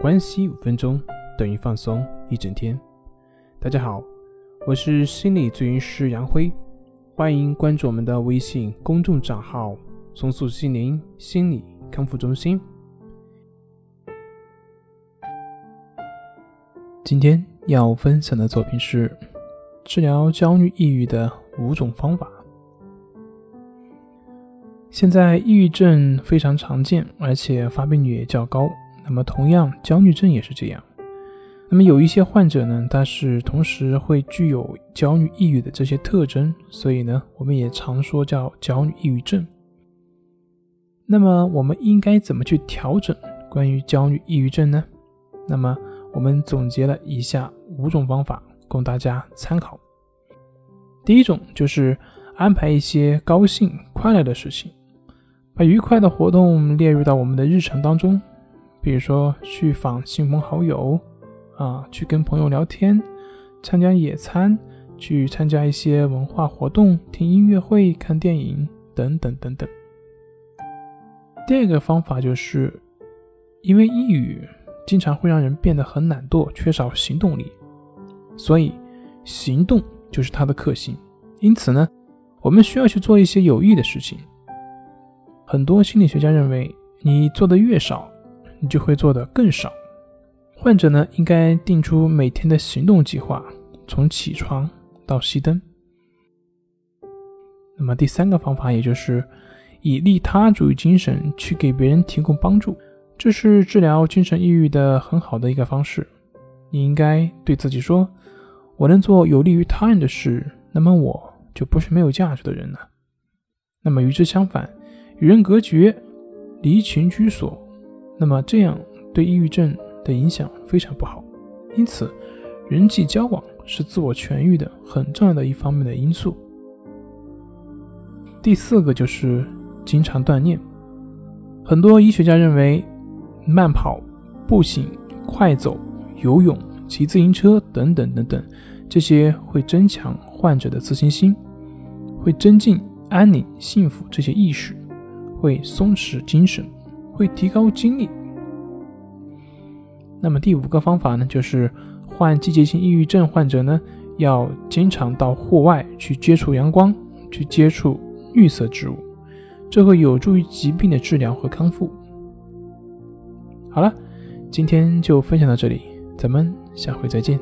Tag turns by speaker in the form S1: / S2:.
S1: 关系五分钟等于放松一整天。大家好，我是心理咨询师杨辉，欢迎关注我们的微信公众账号“松塑心灵心理康复中心”。今天要分享的作品是治疗焦虑抑郁的五种方法。现在抑郁症非常常见，而且发病率也较高。那么，同样，焦虑症也是这样。那么，有一些患者呢，他是同时会具有焦虑、抑郁的这些特征，所以呢，我们也常说叫焦虑抑郁症。那么，我们应该怎么去调整关于焦虑抑郁症呢？那么，我们总结了以下五种方法供大家参考。第一种就是安排一些高兴、快乐的事情，把愉快的活动列入到我们的日程当中。比如说去访亲朋好友，啊，去跟朋友聊天，参加野餐，去参加一些文化活动，听音乐会、看电影等等等等。第二个方法就是，因为抑郁经常会让人变得很懒惰，缺少行动力，所以行动就是它的克星。因此呢，我们需要去做一些有益的事情。很多心理学家认为，你做的越少。你就会做得更少。患者呢，应该定出每天的行动计划，从起床到熄灯。那么第三个方法，也就是以利他主义精神去给别人提供帮助，这是治疗精神抑郁的很好的一个方式。你应该对自己说：“我能做有利于他人的事，那么我就不是没有价值的人了。”那么与之相反，与人隔绝，离群居所。那么这样对抑郁症的影响非常不好，因此人际交往是自我痊愈的很重要的一方面的因素。第四个就是经常锻炼，很多医学家认为，慢跑、步行、快走、游泳、骑自行车等等等等，这些会增强患者的自信心，会增进安宁、幸福这些意识，会松弛精神。会提高精力。那么第五个方法呢，就是患季节性抑郁症患者呢，要经常到户外去接触阳光，去接触绿色植物，这会有助于疾病的治疗和康复。好了，今天就分享到这里，咱们下回再见。